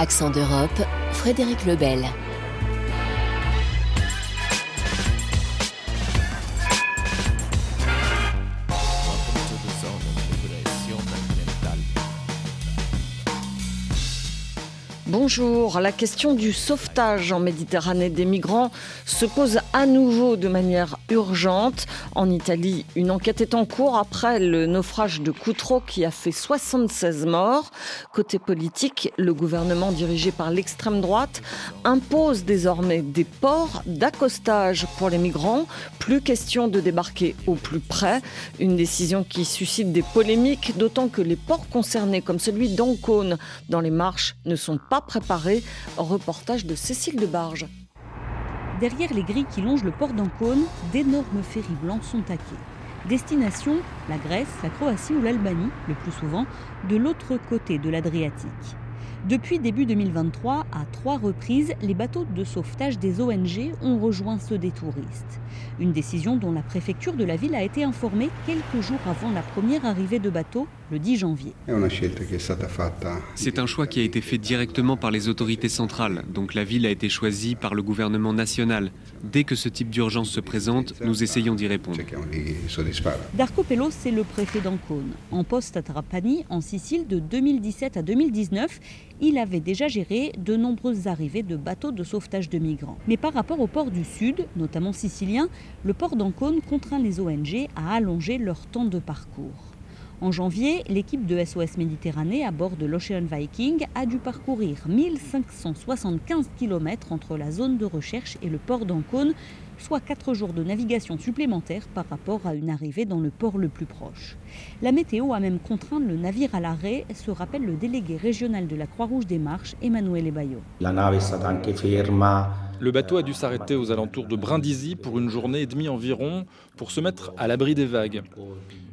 Accent d'Europe, Frédéric Lebel. Bonjour, la question du sauvetage en Méditerranée des migrants se pose à nouveau de manière urgente. En Italie, une enquête est en cours après le naufrage de Coutreau qui a fait 76 morts. Côté politique, le gouvernement dirigé par l'extrême droite impose désormais des ports d'accostage pour les migrants. Plus question de débarquer au plus près. Une décision qui suscite des polémiques, d'autant que les ports concernés, comme celui d'Ancône, dans les marches, ne sont pas Reportage de Cécile de Barge. Derrière les grilles qui longent le port d'Ancône, d'énormes ferries blancs sont taqués. Destination la Grèce, la Croatie ou l'Albanie, le plus souvent, de l'autre côté de l'Adriatique. Depuis début 2023, à trois reprises, les bateaux de sauvetage des ONG ont rejoint ceux des touristes. Une décision dont la préfecture de la ville a été informée quelques jours avant la première arrivée de bateaux, le 10 janvier. C'est un choix qui a été fait directement par les autorités centrales, donc la ville a été choisie par le gouvernement national. Dès que ce type d'urgence se présente, nous essayons d'y répondre. Darco Pello, c'est le préfet d'Ancône. En poste à Trapani, en Sicile, de 2017 à 2019, il avait déjà géré de nombreuses arrivées de bateaux de sauvetage de migrants. Mais par rapport au port du Sud, notamment sicilien, le port d'Ancône contraint les ONG à allonger leur temps de parcours. En janvier, l'équipe de SOS Méditerranée à bord de l'Ocean Viking a dû parcourir 1575 km entre la zone de recherche et le port d'Ancône, soit 4 jours de navigation supplémentaires par rapport à une arrivée dans le port le plus proche. La météo a même contraint le navire à l'arrêt, se rappelle le délégué régional de la Croix-Rouge des Marches, Emanuele Bayo. La nave est stata anche ferma le bateau a dû s'arrêter aux alentours de Brindisi pour une journée et demie environ pour se mettre à l'abri des vagues.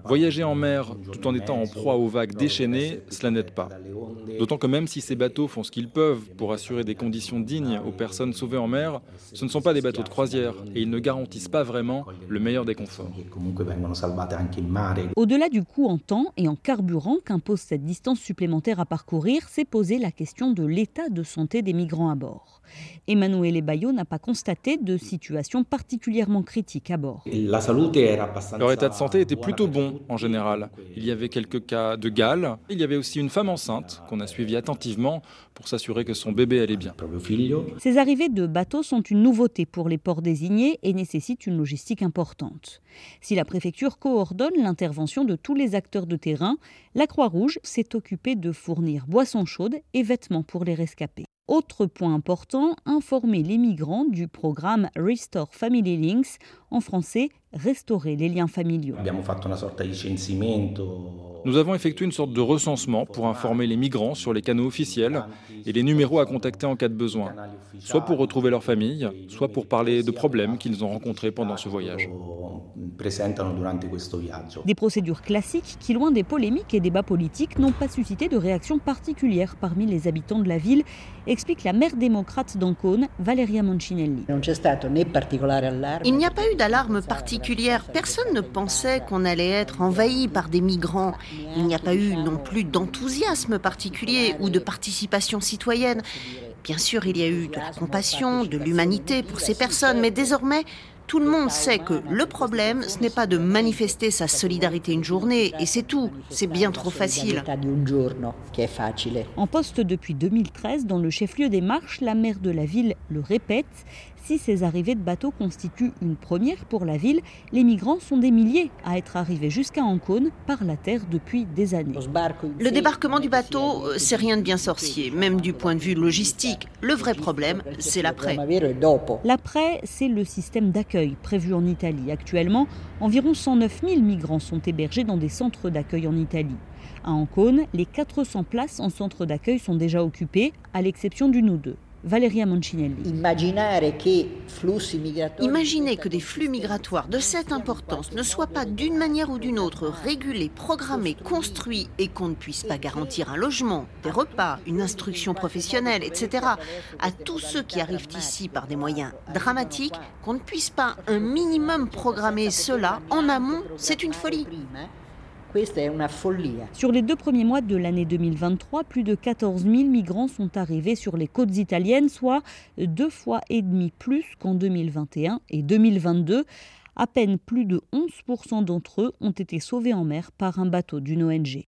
Voyager en mer tout en étant en proie aux vagues déchaînées, cela n'aide pas. D'autant que même si ces bateaux font ce qu'ils peuvent pour assurer des conditions dignes aux personnes sauvées en mer, ce ne sont pas des bateaux de croisière et ils ne garantissent pas vraiment le meilleur des conforts. Au-delà du coût en temps et en carburant qu'impose cette distance supplémentaire à parcourir, s'est posée la question de l'état de santé des migrants à bord. Emmanuel Bayo n'a pas constaté de situation particulièrement critique à bord. Leur état de santé était plutôt bon en général. Il y avait quelques cas de gale. Il y avait aussi une femme enceinte qu'on a suivie attentivement pour s'assurer que son bébé allait bien. Ces arrivées de bateaux sont une nouveauté pour les ports désignés et nécessitent une logistique importante. Si la préfecture coordonne l'intervention de tous les acteurs de terrain, la Croix-Rouge s'est occupée de fournir boissons chaudes et vêtements pour les rescapés. Autre point important, informer les migrants du programme Restore Family Links, en français restaurer les liens familiaux. Nous avons effectué une sorte de recensement pour informer les migrants sur les canaux officiels et les numéros à contacter en cas de besoin, soit pour retrouver leur famille, soit pour parler de problèmes qu'ils ont rencontrés pendant ce voyage. Des procédures classiques qui, loin des polémiques et débats politiques, n'ont pas suscité de réaction particulière parmi les habitants de la ville, explique la maire démocrate d'Ancône, Valeria Moncinelli. Il n'y a pas eu d'alarme particulière. Personne ne pensait qu'on allait être envahi par des migrants. Il n'y a pas eu non plus d'enthousiasme particulier ou de participation citoyenne. Bien sûr, il y a eu de la compassion, de l'humanité pour ces personnes, mais désormais, tout le monde sait que le problème, ce n'est pas de manifester sa solidarité une journée, et c'est tout. C'est bien trop facile. En poste depuis 2013 dans le chef-lieu des Marches, la maire de la ville le répète, si ces arrivées de bateaux constituent une première pour la ville, les migrants sont des milliers à être arrivés jusqu'à Ancône par la terre depuis des années. Le débarquement du bateau, euh, c'est rien de bien sorcier, même du point de vue logistique. Le vrai problème, c'est l'après. L'après, c'est le système d'accueil prévu en Italie. Actuellement, environ 109 000 migrants sont hébergés dans des centres d'accueil en Italie. À Ancône, les 400 places en centre d'accueil sont déjà occupées, à l'exception d'une ou deux. Valeria Moncinelli. Imaginez que des flux migratoires de cette importance ne soient pas d'une manière ou d'une autre régulés, programmés, construits et qu'on ne puisse pas garantir un logement, des repas, une instruction professionnelle, etc. à tous ceux qui arrivent ici par des moyens dramatiques, qu'on ne puisse pas un minimum programmer cela en amont, c'est une folie. Sur les deux premiers mois de l'année 2023, plus de 14 000 migrants sont arrivés sur les côtes italiennes, soit deux fois et demi plus qu'en 2021 et 2022. À peine plus de 11% d'entre eux ont été sauvés en mer par un bateau d'une ONG.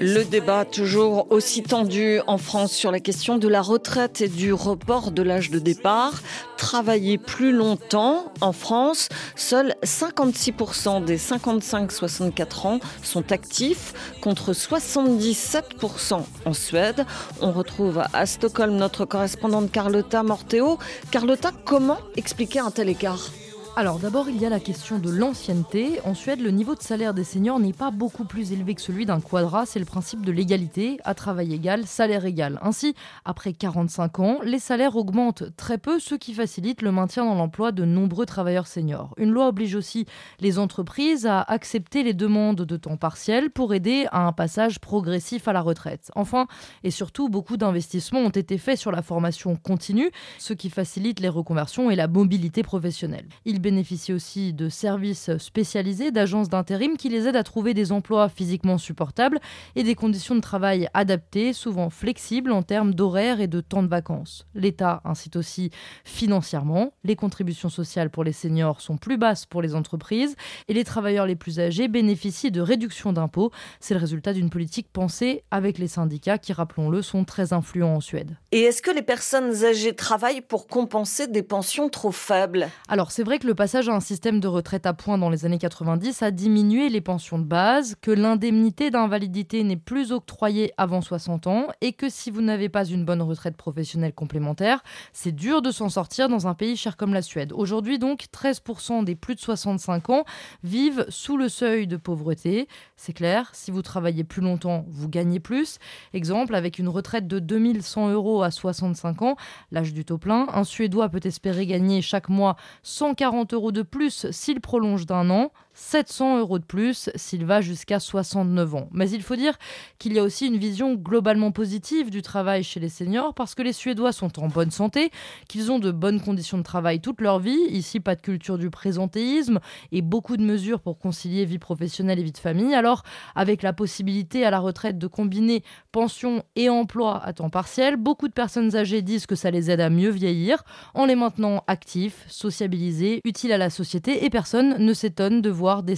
Le débat toujours aussi tendu en France sur la question de la retraite et du report de l'âge de départ. Travailler plus longtemps en France, seuls 56% des 55-64 ans sont actifs contre 77% en Suède. On retrouve à Stockholm notre correspondante Carlotta Morteo. Carlotta, comment expliquer un tel écart? Alors d'abord, il y a la question de l'ancienneté. En Suède, le niveau de salaire des seniors n'est pas beaucoup plus élevé que celui d'un quadra. C'est le principe de l'égalité, à travail égal, salaire égal. Ainsi, après 45 ans, les salaires augmentent très peu, ce qui facilite le maintien dans l'emploi de nombreux travailleurs seniors. Une loi oblige aussi les entreprises à accepter les demandes de temps partiel pour aider à un passage progressif à la retraite. Enfin, et surtout, beaucoup d'investissements ont été faits sur la formation continue, ce qui facilite les reconversions et la mobilité professionnelle. Bénéficient aussi de services spécialisés, d'agences d'intérim qui les aident à trouver des emplois physiquement supportables et des conditions de travail adaptées, souvent flexibles en termes d'horaire et de temps de vacances. L'État incite aussi financièrement. Les contributions sociales pour les seniors sont plus basses pour les entreprises et les travailleurs les plus âgés bénéficient de réductions d'impôts. C'est le résultat d'une politique pensée avec les syndicats qui, rappelons-le, sont très influents en Suède. Et est-ce que les personnes âgées travaillent pour compenser des pensions trop faibles? Alors c'est vrai que le passage à un système de retraite à points dans les années 90 a diminué les pensions de base, que l'indemnité d'invalidité n'est plus octroyée avant 60 ans et que si vous n'avez pas une bonne retraite professionnelle complémentaire, c'est dur de s'en sortir dans un pays cher comme la Suède. Aujourd'hui donc, 13% des plus de 65 ans vivent sous le seuil de pauvreté. C'est clair, si vous travaillez plus longtemps, vous gagnez plus. Exemple, avec une retraite de 2100 euros à 65 ans, l'âge du taux plein, un Suédois peut espérer gagner chaque mois 140 euros de plus s'il prolonge d'un an, 700 euros de plus s'il va jusqu'à 69 ans. Mais il faut dire qu'il y a aussi une vision globalement positive du travail chez les seniors parce que les Suédois sont en bonne santé, qu'ils ont de bonnes conditions de travail toute leur vie. Ici, pas de culture du présentéisme et beaucoup de mesures pour concilier vie professionnelle et vie de famille. Alors, avec la possibilité à la retraite de combiner pension et emploi à temps partiel, beaucoup de personnes âgées disent que ça les aide à mieux vieillir en les maintenant actifs, sociabilisés, utiles à la société et personne ne s'étonne de voir des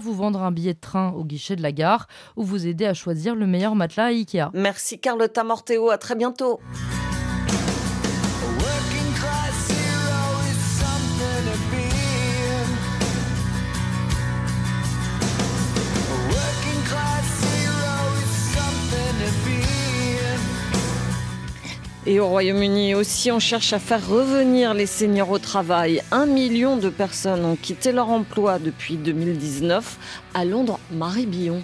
vous vendre un billet de train au guichet de la gare ou vous aider à choisir le meilleur matelas à Ikea. Merci Carlotta Morteo, à très bientôt. Et au Royaume-Uni aussi, on cherche à faire revenir les seniors au travail. Un million de personnes ont quitté leur emploi depuis 2019. À Londres, Marie Billon.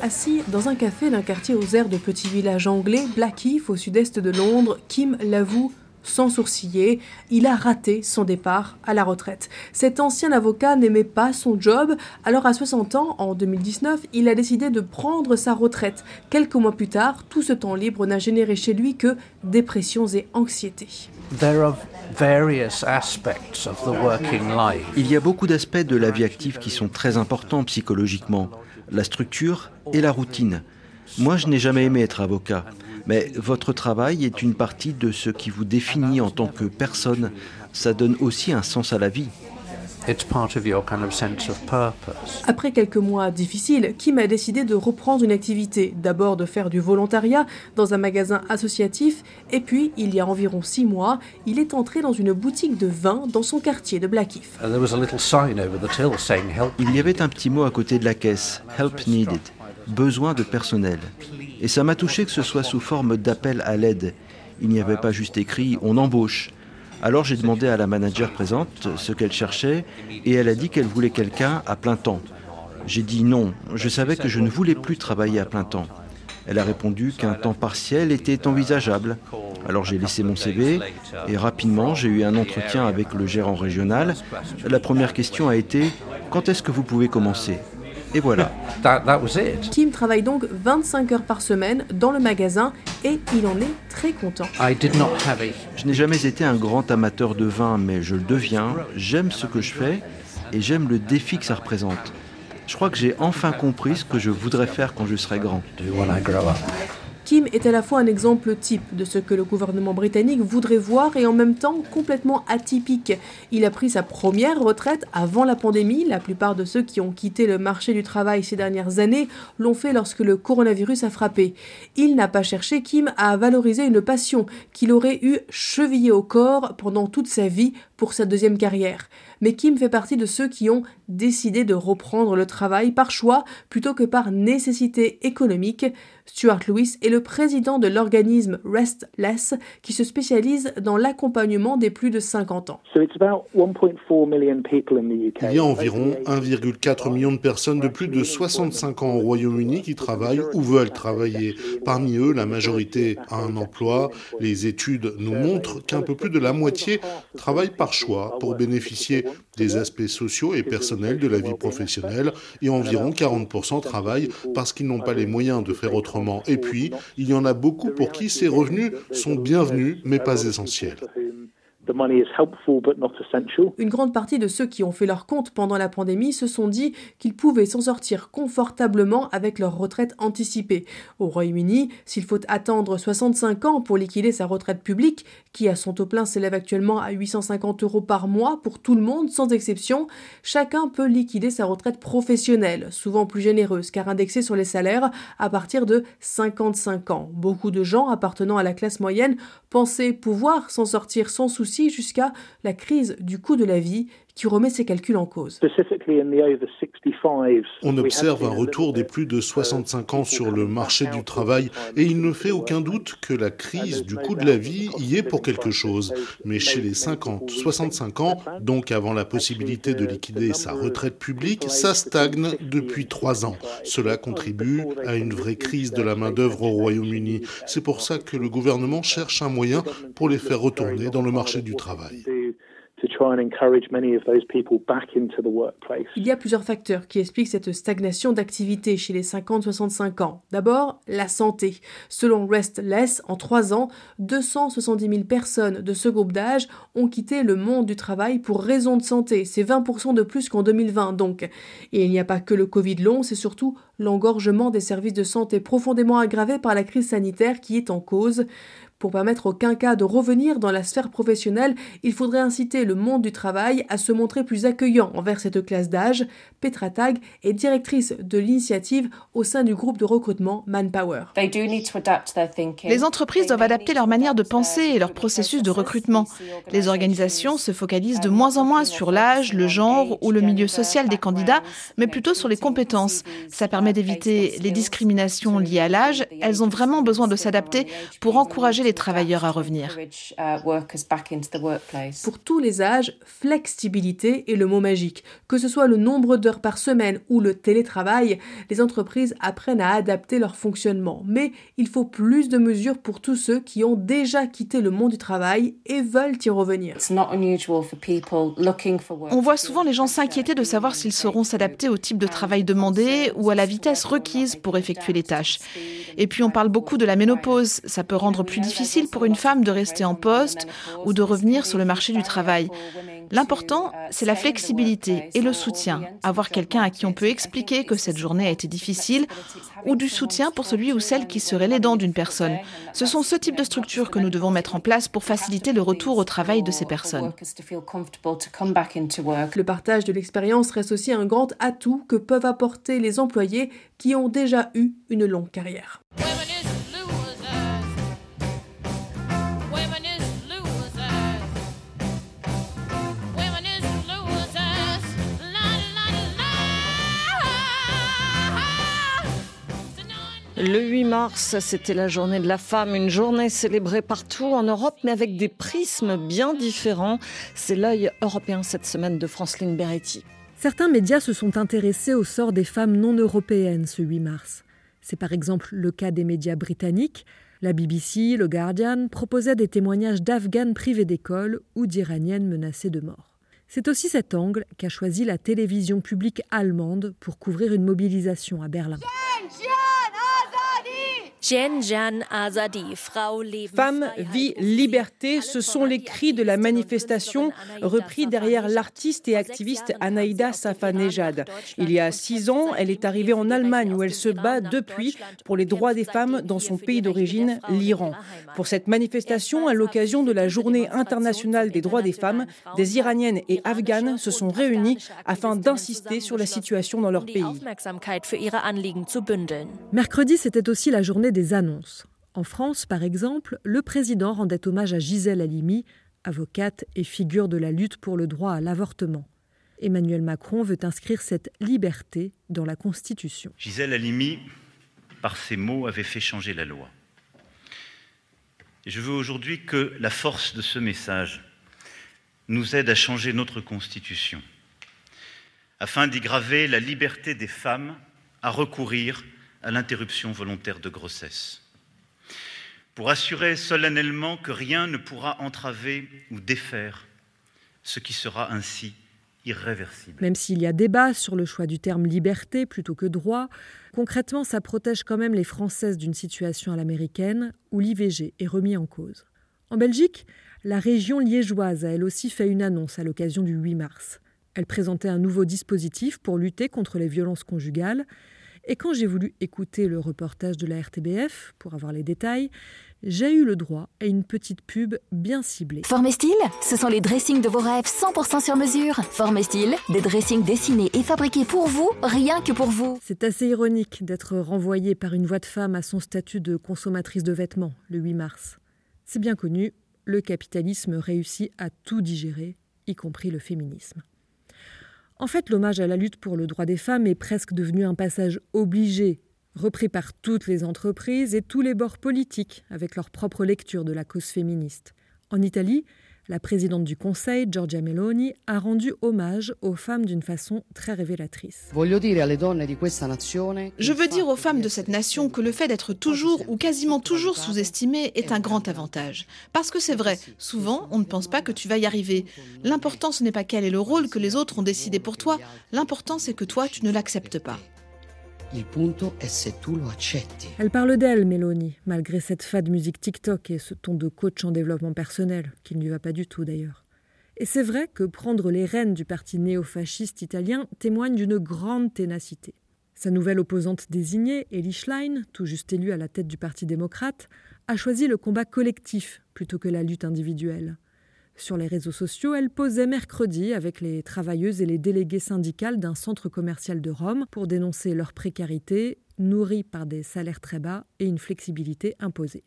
Assis dans un café d'un quartier aux airs de petit village anglais, Blackheath, au sud-est de Londres, Kim l'avoue sans sourciller, il a raté son départ à la retraite. Cet ancien avocat n'aimait pas son job, alors à 60 ans, en 2019, il a décidé de prendre sa retraite. Quelques mois plus tard, tout ce temps libre n'a généré chez lui que dépressions et anxiété. Il y a beaucoup d'aspects de la vie active qui sont très importants psychologiquement, la structure et la routine. Moi, je n'ai jamais aimé être avocat. Mais votre travail est une partie de ce qui vous définit en tant que personne. Ça donne aussi un sens à la vie. Après quelques mois difficiles, Kim a décidé de reprendre une activité. D'abord de faire du volontariat dans un magasin associatif, et puis, il y a environ six mois, il est entré dans une boutique de vin dans son quartier de Blackheath. Il y avait un petit mot à côté de la caisse, Help Needed, besoin de personnel. Et ça m'a touché que ce soit sous forme d'appel à l'aide. Il n'y avait pas juste écrit on embauche. Alors j'ai demandé à la manager présente ce qu'elle cherchait et elle a dit qu'elle voulait quelqu'un à plein temps. J'ai dit non, je savais que je ne voulais plus travailler à plein temps. Elle a répondu qu'un temps partiel était envisageable. Alors j'ai laissé mon CV et rapidement j'ai eu un entretien avec le gérant régional. La première question a été quand est-ce que vous pouvez commencer? Et voilà. Kim travaille donc 25 heures par semaine dans le magasin et il en est très content. Je n'ai jamais été un grand amateur de vin, mais je le deviens. J'aime ce que je fais et j'aime le défi que ça représente. Je crois que j'ai enfin compris ce que je voudrais faire quand je serai grand. Kim est à la fois un exemple type de ce que le gouvernement britannique voudrait voir et en même temps complètement atypique. Il a pris sa première retraite avant la pandémie. La plupart de ceux qui ont quitté le marché du travail ces dernières années l'ont fait lorsque le coronavirus a frappé. Il n'a pas cherché, Kim, à valoriser une passion qu'il aurait eu chevillée au corps pendant toute sa vie pour sa deuxième carrière mais Kim fait partie de ceux qui ont décidé de reprendre le travail par choix plutôt que par nécessité économique. Stuart Lewis est le président de l'organisme Restless qui se spécialise dans l'accompagnement des plus de 50 ans. Il y a environ 1,4 million de personnes de plus de 65 ans au Royaume-Uni qui travaillent ou veulent travailler. Parmi eux, la majorité a un emploi. Les études nous montrent qu'un peu plus de la moitié travaillent par choix pour bénéficier des aspects sociaux et personnels de la vie professionnelle et environ 40% travaillent parce qu'ils n'ont pas les moyens de faire autrement. Et puis, il y en a beaucoup pour qui ces revenus sont bienvenus mais pas essentiels. Une grande partie de ceux qui ont fait leur compte pendant la pandémie se sont dit qu'ils pouvaient s'en sortir confortablement avec leur retraite anticipée. Au Royaume-Uni, s'il faut attendre 65 ans pour liquider sa retraite publique, qui à son taux plein s'élève actuellement à 850 euros par mois pour tout le monde sans exception, chacun peut liquider sa retraite professionnelle, souvent plus généreuse car indexée sur les salaires à partir de 55 ans. Beaucoup de gens appartenant à la classe moyenne pensaient pouvoir s'en sortir sans souci jusqu'à la crise du coût de la vie qui remet ses calculs en cause. On observe un retour des plus de 65 ans sur le marché du travail et il ne fait aucun doute que la crise du coût de la vie y est pour quelque chose. Mais chez les 50, 65 ans, donc avant la possibilité de liquider sa retraite publique, ça stagne depuis trois ans. Cela contribue à une vraie crise de la main-d'œuvre au Royaume-Uni. C'est pour ça que le gouvernement cherche un moyen pour les faire retourner dans le marché du travail. Il y a plusieurs facteurs qui expliquent cette stagnation d'activité chez les 50-65 ans. D'abord, la santé. Selon Restless, en trois ans, 270 000 personnes de ce groupe d'âge ont quitté le monde du travail pour raison de santé. C'est 20% de plus qu'en 2020 donc. Et il n'y a pas que le Covid long, c'est surtout l'engorgement des services de santé profondément aggravé par la crise sanitaire qui est en cause. Pour permettre aucun cas de revenir dans la sphère professionnelle, il faudrait inciter le monde du travail à se montrer plus accueillant envers cette classe d'âge. Petra Tag est directrice de l'initiative au sein du groupe de recrutement Manpower. Les entreprises doivent adapter leur manière de penser et leur processus de recrutement. Les organisations se focalisent de moins en moins sur l'âge, le genre ou le milieu social des candidats, mais plutôt sur les compétences. Ça permet d'éviter les discriminations liées à l'âge. Elles ont vraiment besoin de s'adapter pour encourager les travailleurs à revenir. Pour tous les âges, flexibilité est le mot magique. Que ce soit le nombre d'heures par semaine ou le télétravail, les entreprises apprennent à adapter leur fonctionnement. Mais il faut plus de mesures pour tous ceux qui ont déjà quitté le monde du travail et veulent y revenir. On voit souvent les gens s'inquiéter de savoir s'ils sauront s'adapter au type de travail demandé ou à la vitesse requise pour effectuer les tâches. Et puis on parle beaucoup de la ménopause. Ça peut rendre plus difficile difficile pour une femme de rester en poste ou de revenir sur le marché du travail. L'important, c'est la flexibilité et le soutien. Avoir quelqu'un à qui on peut expliquer que cette journée a été difficile ou du soutien pour celui ou celle qui serait l'aidant d'une personne. Ce sont ce type de structures que nous devons mettre en place pour faciliter le retour au travail de ces personnes. Le partage de l'expérience reste aussi un grand atout que peuvent apporter les employés qui ont déjà eu une longue carrière. Le 8 mars, c'était la journée de la femme, une journée célébrée partout en Europe, mais avec des prismes bien différents. C'est l'œil européen cette semaine de Franceline Beretti. Certains médias se sont intéressés au sort des femmes non européennes ce 8 mars. C'est par exemple le cas des médias britanniques. La BBC, le Guardian proposaient des témoignages d'Afghanes privées d'école ou d'Iraniennes menacées de mort. C'est aussi cet angle qu'a choisi la télévision publique allemande pour couvrir une mobilisation à Berlin. Femme, vie, liberté, ce sont les cris de la manifestation repris derrière l'artiste et activiste Anaïda Safanejad. Il y a six ans, elle est arrivée en Allemagne où elle se bat depuis pour les droits des femmes dans son pays d'origine, l'Iran. Pour cette manifestation, à l'occasion de la Journée internationale des droits des femmes, des Iraniennes et Afghanes se sont réunies afin d'insister sur la situation dans leur pays. Mercredi, c'était aussi la journée des annonces. En France, par exemple, le président rendait hommage à Gisèle Halimi, avocate et figure de la lutte pour le droit à l'avortement. Emmanuel Macron veut inscrire cette liberté dans la Constitution. Gisèle Halimi, par ses mots, avait fait changer la loi. Je veux aujourd'hui que la force de ce message nous aide à changer notre Constitution, afin d'y graver la liberté des femmes à recourir à l'interruption volontaire de grossesse, pour assurer solennellement que rien ne pourra entraver ou défaire ce qui sera ainsi irréversible. Même s'il y a débat sur le choix du terme liberté plutôt que droit, concrètement ça protège quand même les Françaises d'une situation à l'américaine où l'IVG est remis en cause. En Belgique, la région liégeoise a elle aussi fait une annonce à l'occasion du 8 mars. Elle présentait un nouveau dispositif pour lutter contre les violences conjugales et quand j'ai voulu écouter le reportage de la RTBF pour avoir les détails, j'ai eu le droit à une petite pub bien ciblée. Formestyle, ce sont les dressings de vos rêves 100% sur mesure. Formestyle, des dressings dessinés et fabriqués pour vous, rien que pour vous. C'est assez ironique d'être renvoyé par une voix de femme à son statut de consommatrice de vêtements le 8 mars. C'est bien connu, le capitalisme réussit à tout digérer, y compris le féminisme. En fait, l'hommage à la lutte pour le droit des femmes est presque devenu un passage obligé, repris par toutes les entreprises et tous les bords politiques, avec leur propre lecture de la cause féministe. En Italie, la présidente du Conseil, Giorgia Meloni, a rendu hommage aux femmes d'une façon très révélatrice. Je veux dire aux femmes de cette nation que le fait d'être toujours ou quasiment toujours sous-estimée est un grand avantage. Parce que c'est vrai, souvent on ne pense pas que tu vas y arriver. L'important ce n'est pas quel est le rôle que les autres ont décidé pour toi, l'important c'est que toi tu ne l'acceptes pas. Elle parle d'elle, Mélanie, malgré cette fade musique TikTok et ce ton de coach en développement personnel, qui ne lui va pas du tout d'ailleurs. Et c'est vrai que prendre les rênes du parti néofasciste italien témoigne d'une grande ténacité. Sa nouvelle opposante désignée, Elie Schlein, tout juste élue à la tête du Parti démocrate, a choisi le combat collectif plutôt que la lutte individuelle. Sur les réseaux sociaux, elle posait mercredi avec les travailleuses et les délégués syndicales d'un centre commercial de Rome pour dénoncer leur précarité, nourrie par des salaires très bas et une flexibilité imposée.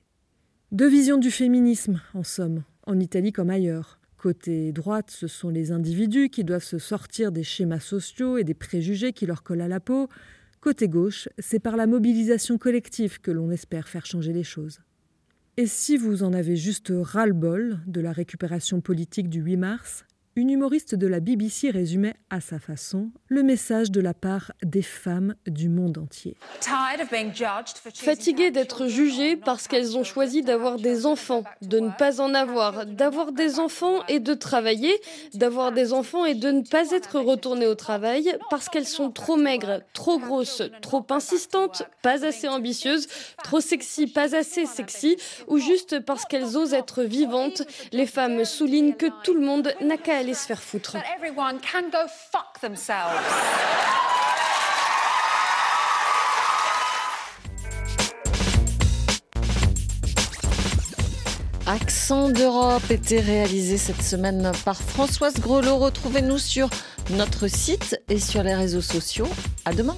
Deux visions du féminisme, en somme, en Italie comme ailleurs. Côté droite, ce sont les individus qui doivent se sortir des schémas sociaux et des préjugés qui leur collent à la peau. Côté gauche, c'est par la mobilisation collective que l'on espère faire changer les choses. Et si vous en avez juste ras-le-bol de la récupération politique du 8 mars, une humoriste de la BBC résumait à sa façon le message de la part des femmes du monde entier. Fatiguées d'être jugées parce qu'elles ont choisi d'avoir des enfants, de ne pas en avoir, d'avoir des enfants et de travailler, d'avoir des enfants et de ne pas être retournées au travail parce qu'elles sont trop maigres, trop grosses, trop insistantes, pas assez ambitieuses, trop sexy, pas assez sexy, ou juste parce qu'elles osent être vivantes, les femmes soulignent que tout le monde n'a qu'à aller se faire foutre. Accent d'Europe était réalisé cette semaine par Françoise Grelot. Retrouvez-nous sur notre site et sur les réseaux sociaux. À demain.